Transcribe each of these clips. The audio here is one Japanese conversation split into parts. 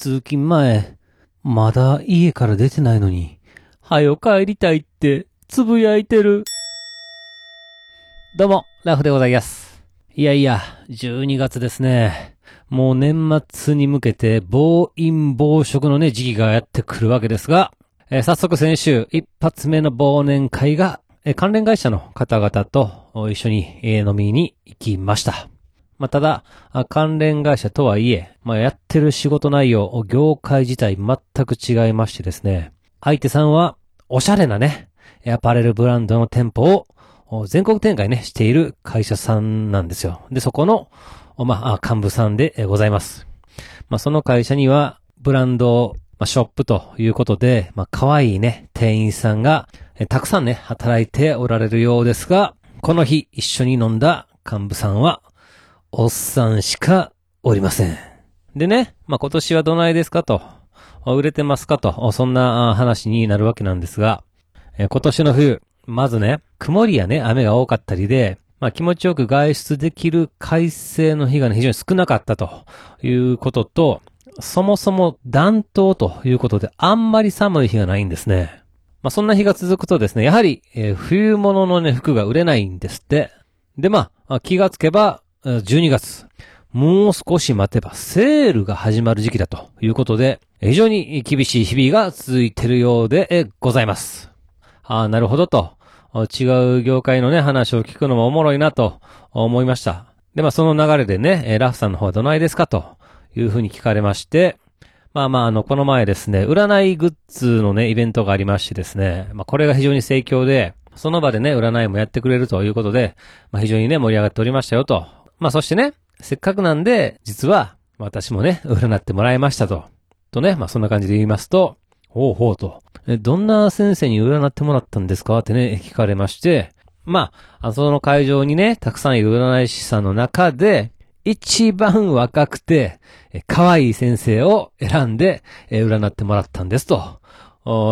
通勤前、まだ家から出てないのに、はよ帰りたいって、つぶやいてる。どうも、ラフでございます。いやいや、12月ですね。もう年末に向けて暴飲暴食のね、時期がやってくるわけですが、えー早速先週、一発目の忘年会が、えー関連会社の方々とお一緒に、えー飲みに行きました。まあ、ただ、関連会社とはいえ、まあ、やってる仕事内容、業界自体全く違いましてですね、相手さんは、おしゃれなね、アパレルブランドの店舗を全国展開ね、している会社さんなんですよ。で、そこの、まあ、幹部さんでございます。まあ、その会社には、ブランド、まあ、ショップということで、まあ、可愛いね、店員さんが、たくさんね、働いておられるようですが、この日一緒に飲んだ幹部さんは、おっさんしかおりません。でね、まあ、今年はどないですかと、売れてますかと、そんな話になるわけなんですが、えー今年の冬、まずね、曇りやね、雨が多かったりで、まあ気持ちよく外出できる快晴の日がね、非常に少なかったということと、そもそも暖冬ということで、あんまり寒い日がないんですね。まあそんな日が続くとですね、やはり、えー冬物のね、服が売れないんですって。で、まあ、気がつけば、12月。もう少し待てば、セールが始まる時期だということで、非常に厳しい日々が続いているようでございます。ああ、なるほどと。違う業界のね、話を聞くのもおもろいなと思いました。で、まあその流れでね、ラフさんの方はどないですかというふうに聞かれまして、まあまああの、この前ですね、占いグッズのね、イベントがありましてですね、まあこれが非常に盛況で、その場でね、占いもやってくれるということで、まあ非常にね、盛り上がっておりましたよと。まあそしてね、せっかくなんで、実は、私もね、占ってもらいましたと。とね、まあそんな感じで言いますと、ほうほうと。どんな先生に占ってもらったんですか？ってね、聞かれまして、まあ、あその会場にね、たくさんいる占い師さんの中で、一番若くて、可愛い先生を選んで、占ってもらったんですと、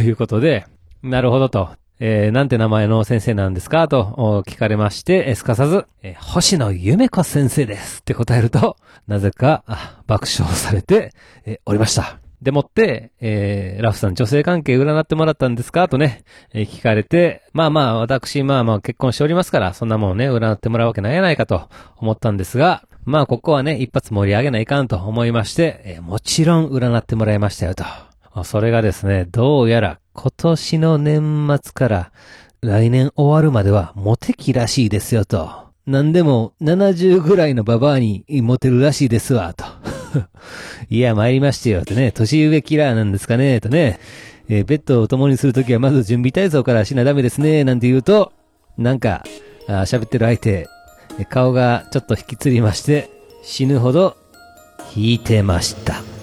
いうことで、なるほどと。えーなんて名前の先生なんですかと聞かれまして、すかさず、えー星野夢子先生ですって答えると、なぜか、爆笑されて、えーおりました。でもって、えーラフさん女性関係占ってもらったんですかとね、えー聞かれて、まあまあ私、まあまあ結婚しておりますから、そんなもんね、占ってもらうわけないやないかと思ったんですが、まあここはね、一発盛り上げないかんと思いまして、えーもちろん占ってもらいましたよと。それがですね、どうやら今年の年末から来年終わるまではモテ期らしいですよと。なんでも70ぐらいのババアにモテるらしいですわと。いや、参りましてよとね、年上キラーなんですかねとね、えーベッドを共にするときはまず準備体操からしなダメですねなんて言うと、なんか、喋ってる相手、顔がちょっと引きつりまして、死ぬほど引いてました。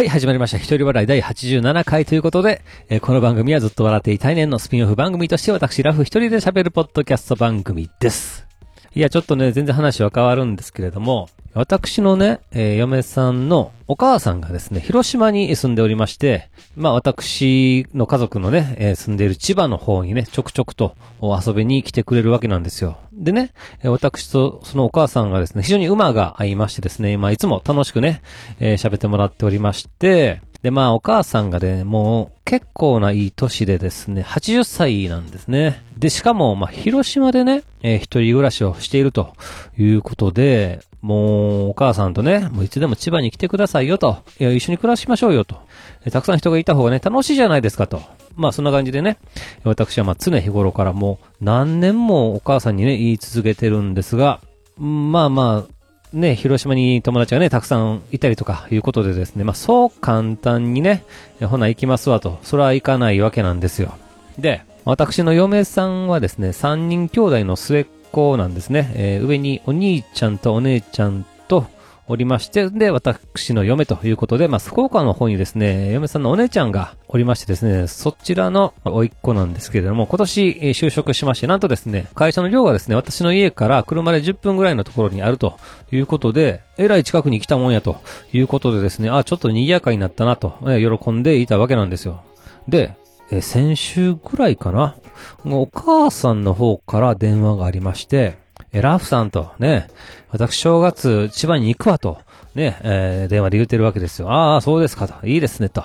はい、始まりました。一人笑い第87回ということで、えーこの番組はずっと笑っていたい年のスピンオフ番組として私、ラフ一人で喋るポッドキャスト番組です。いや、ちょっとね、全然話は変わるんですけれども、私のね、えー嫁さんのお母さんがですね、広島に住んでおりまして、まあ私の家族のね、えー住んでいる千葉の方にね、ちょくちょくと遊びに来てくれるわけなんですよ。でね、えー私とそのお母さんがですね、非常に馬が合いましてですね、まあいつも楽しくね、え喋ってもらっておりまして、で、まあ、お母さんがね、もう、結構ないい年でですね、80歳なんですね。で、しかも、まあ、広島でね、えー一人暮らしをしているということで、もう、お母さんとね、もういつでも千葉に来てくださいよと。いや、一緒に暮らしましょうよと。えーたくさん人がいた方がね、楽しいじゃないですかと。まあ、そんな感じでね、私はまあ、常日頃からもう、何年もお母さんにね、言い続けてるんですが、まあまあ、ね、広島に友達がね、たくさんいたりとかいうことでですね、まあそう簡単にね、ほな行きますわと、それは行かないわけなんですよ。で、私の嫁さんはですね、3人兄弟の末っ子なんですね。えー上にお兄ちゃんとお姉ちゃんとおりまして、で、私の嫁ということで、まあ、福岡の方にですね、嫁さんのお姉ちゃんがおりましてですね、そちらの甥っ子なんですけれども、今年就職しまして、なんとですね、会社の寮がですね、私の家から車で10分ぐらいのところにあるということで、えらい近くに来たもんやということでですね、あ、ちょっと賑やかになったなと、えー喜んでいたわけなんですよ。で、え先週ぐらいかな。お母さんの方から電話がありまして、えラフさんとね、私正月千葉に行くわと、ね、えー、電話で言ってるわけですよ。ああ、そうですかと。いいですねと。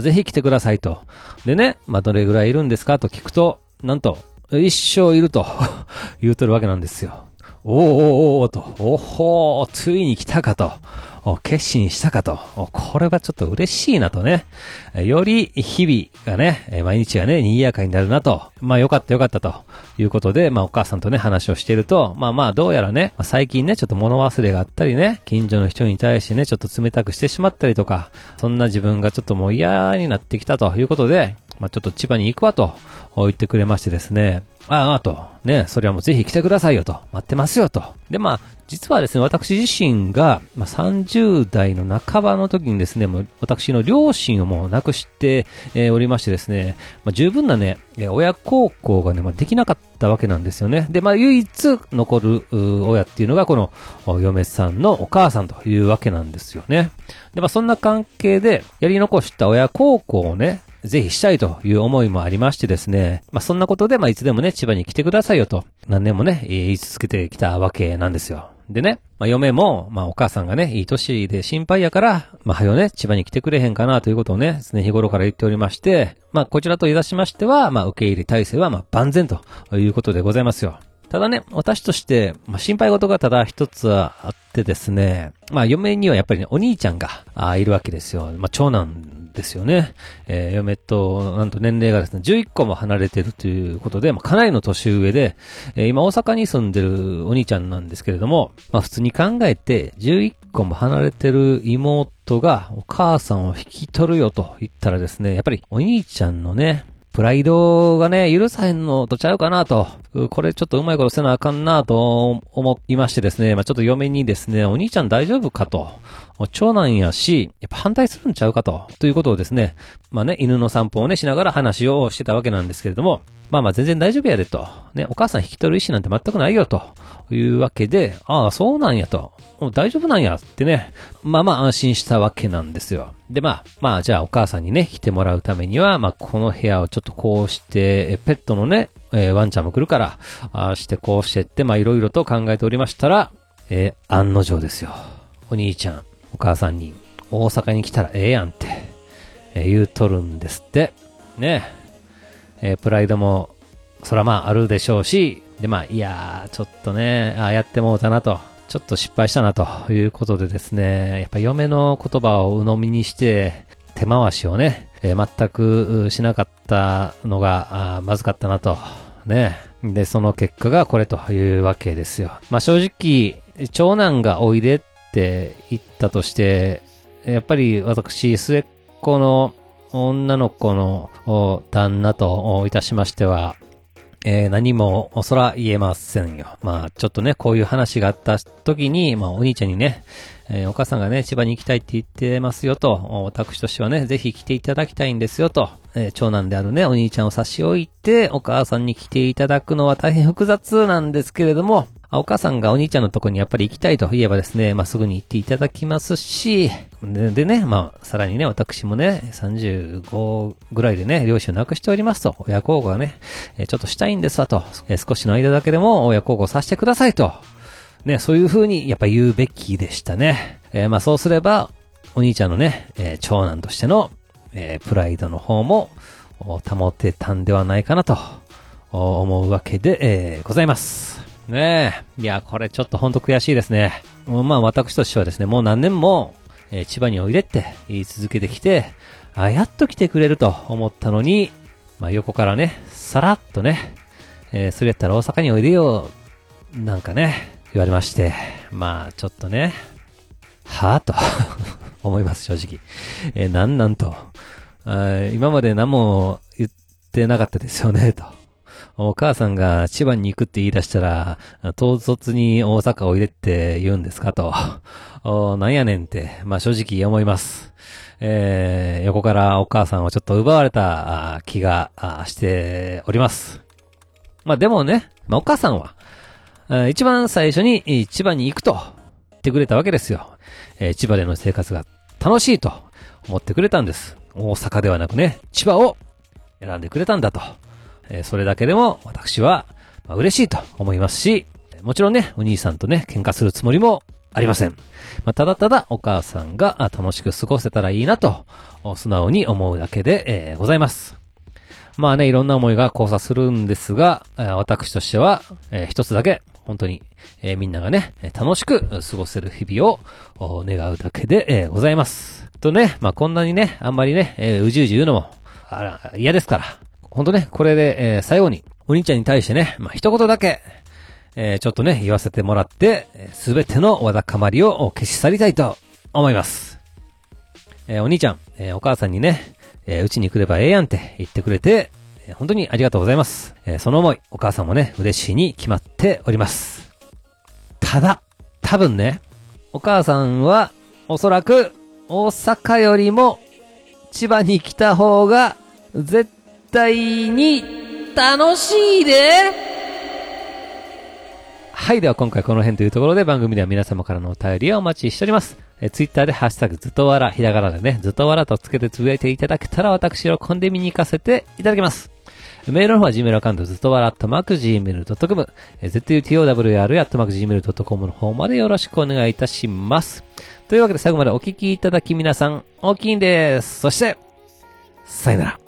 ぜひ来てくださいと。でね、まあ、どれぐらいいるんですかと聞くと、なんと、一生いると 言うとるわけなんですよ。おーおーおーと、おほー、ついに来たかと。決心したかと。これはちょっと嬉しいなとね。より日々がね、毎日がね、賑やかになるなと。まあよかったよかったということで、まあお母さんとね、話をしていると、まあまあどうやらね、最近ね、ちょっと物忘れがあったりね、近所の人に対してね、ちょっと冷たくしてしまったりとか、そんな自分がちょっともう嫌になってきたということで、まあちょっと千葉に行くわと言ってくれましてですね、ああ、と、ね、それはもうぜひ来てくださいよと、待ってますよと。で、まあ、実はですね、私自身が、まあ、30代の半ばの時にですね、もう私の両親をもう亡くして、えー、おりましてですね、まあ、十分なね、親孝行がね、まあ、できなかったわけなんですよね。で、まあ、唯一残る親っていうのが、この、嫁さんのお母さんというわけなんですよね。で、まあ、そんな関係で、やり残した親孝行をね、ぜひしたいという思いもありましてですね。まあ、そんなことで、まあ、いつでもね、千葉に来てくださいよと、何年もね、言い続けてきたわけなんですよ。でね、まあ、嫁も、まあ、お母さんがね、いい年で心配やから、まあ、はよね、千葉に来てくれへんかなということをね、常日頃から言っておりまして、まあ、こちらと言い出しましては、まあ、受け入れ体制は、まあ、万全ということでございますよ。ただね、私として、まあ、心配事がただ一つはあってですね、まあ、嫁にはやっぱりね、お兄ちゃんが、あいるわけですよ。まあ、長男ですよね。えー、嫁と、なんと年齢がですね、11個も離れてるということで、まあ、かなりの年上で、えー、今大阪に住んでるお兄ちゃんなんですけれども、まあ、普通に考えて、11個も離れてる妹がお母さんを引き取るよと言ったらですね、やっぱりお兄ちゃんのね、プライドがね、許さへんのとちゃうかなと、これちょっとうまいことせなあかんなと思いましてですね、まあ、ちょっと嫁にですね、お兄ちゃん大丈夫かと、もう長男やし、やっぱ反対するんちゃうかと、ということをですね、まあね、犬の散歩をね、しながら話をしてたわけなんですけれども、まあまあ全然大丈夫やでと。ね、お母さん引き取る意思なんて全くないよと。いうわけで、ああ、そうなんやと。もう大丈夫なんやってね。まあまあ安心したわけなんですよ。でまあ、まあじゃあお母さんにね、来てもらうためには、まあこの部屋をちょっとこうして、ペットのね、えー、ワンちゃんも来るから、ああしてこうしてって、まあいろいろと考えておりましたら、えー、案の定ですよ。お兄ちゃん、お母さんに、大阪に来たらええやんって、え、言うとるんですって。ねえー、プライドも、そらまああるでしょうし、でまあ、いやー、ちょっとね、ああやってもうたなと、ちょっと失敗したなということでですね、やっぱ嫁の言葉を鵜呑みにして、手回しをね、え、全くしなかったのが、まずかったなと。ね。で、その結果がこれというわけですよ。まあ正直、長男がおいでって言ったとして、やっぱり私、末っ子の女の子の旦那といたしましては、えー、何も、そら言えませんよ。まあ、ちょっとね、こういう話があった時に、まあ、お兄ちゃんにね、えー、お母さんがね、千葉に行きたいって言ってますよと、私としてはね、ぜひ来ていただきたいんですよと、えー、長男であるね、お兄ちゃんを差し置いて、お母さんに来ていただくのは大変複雑なんですけれども、お母さんがお兄ちゃんのとこにやっぱり行きたいと言えばですね、まあ、すぐに行っていただきますし、ででね、まあ、さらにね、私もね、35ぐらいでね、両親を亡くしておりますと、親孝行がね、えちょっとしたいんですわと、え少しの間だけでも親孝行させてくださいと、ね、そういう風にやっぱ言うべきでしたね。えー、まあそうすれば、お兄ちゃんのね、えー、長男としての、えー、プライドの方も保てたんではないかなと思うわけで、え、ございます。ねえ。いや、これちょっとほんと悔しいですね。まあ私としてはですね、もう何年も、えー、千葉においでって言い続けてきて、あ、やっと来てくれると思ったのに、まあ横からね、さらっとね、えー、それやったら大阪においでよ、なんかね、言われまして、まあちょっとね、はぁと 思います、正直。えー、なんなんと。今まで何も言ってなかったですよね、と。お母さんが千葉に行くって言い出したら、唐突に大阪おいでって言うんですか？と。なんやねんって、まあ正直思います。えー、横からお母さんをちょっと奪われた気がしております。まあでもね、まあお母さんは、一番最初に千葉に行くと言ってくれたわけですよ。えー、千葉での生活が楽しいと思ってくれたんです。大阪ではなくね、千葉を選んでくれたんだと。えそれだけでも私は、嬉しいと思いますし、もちろんね、お兄さんとね、喧嘩するつもりもありません。まあ、ただただお母さんが楽しく過ごせたらいいなと、素直に思うだけで、えーございます。まあね、いろんな思いが交差するんですが、私としては、えー一つだけ、本当に、えーみんながね、楽しく過ごせる日々を願うだけで、えーございます。とね、まあこんなにね、あんまりね、えうじうじ言うのも、あら、嫌ですから。本当ね、これで、えー最後に、お兄ちゃんに対してね、まあ一言だけ、えーちょっとね、言わせてもらって、すべてのわだかまりを消し去りたいと思います。えーお兄ちゃん、えーお母さんにね、えーうちに来ればええやんって言ってくれて、え本当にありがとうございます。えその思い、お母さんもね、嬉しいに決まっております。ただ、多分ね、お母さんは、おそらく、大阪よりも、千葉に来た方が、絶対に、楽しいではい。では今回この辺というところで番組では皆様からのお便りをお待ちしております。えー、ツイッターでハッシュタグずっとわら、ひらがなでね、ずっとわらとつけてつぶやいていただけたら私喜んで見に行かせていただきます。メールの方は Gmail アカウントずっとわら、アットマーク Gmail.com、え zutowr、アットマーク Gmail.com の方までよろしくお願いいたします。というわけで最後までお聞きいただき皆さん、大きいんです。そして、さよなら。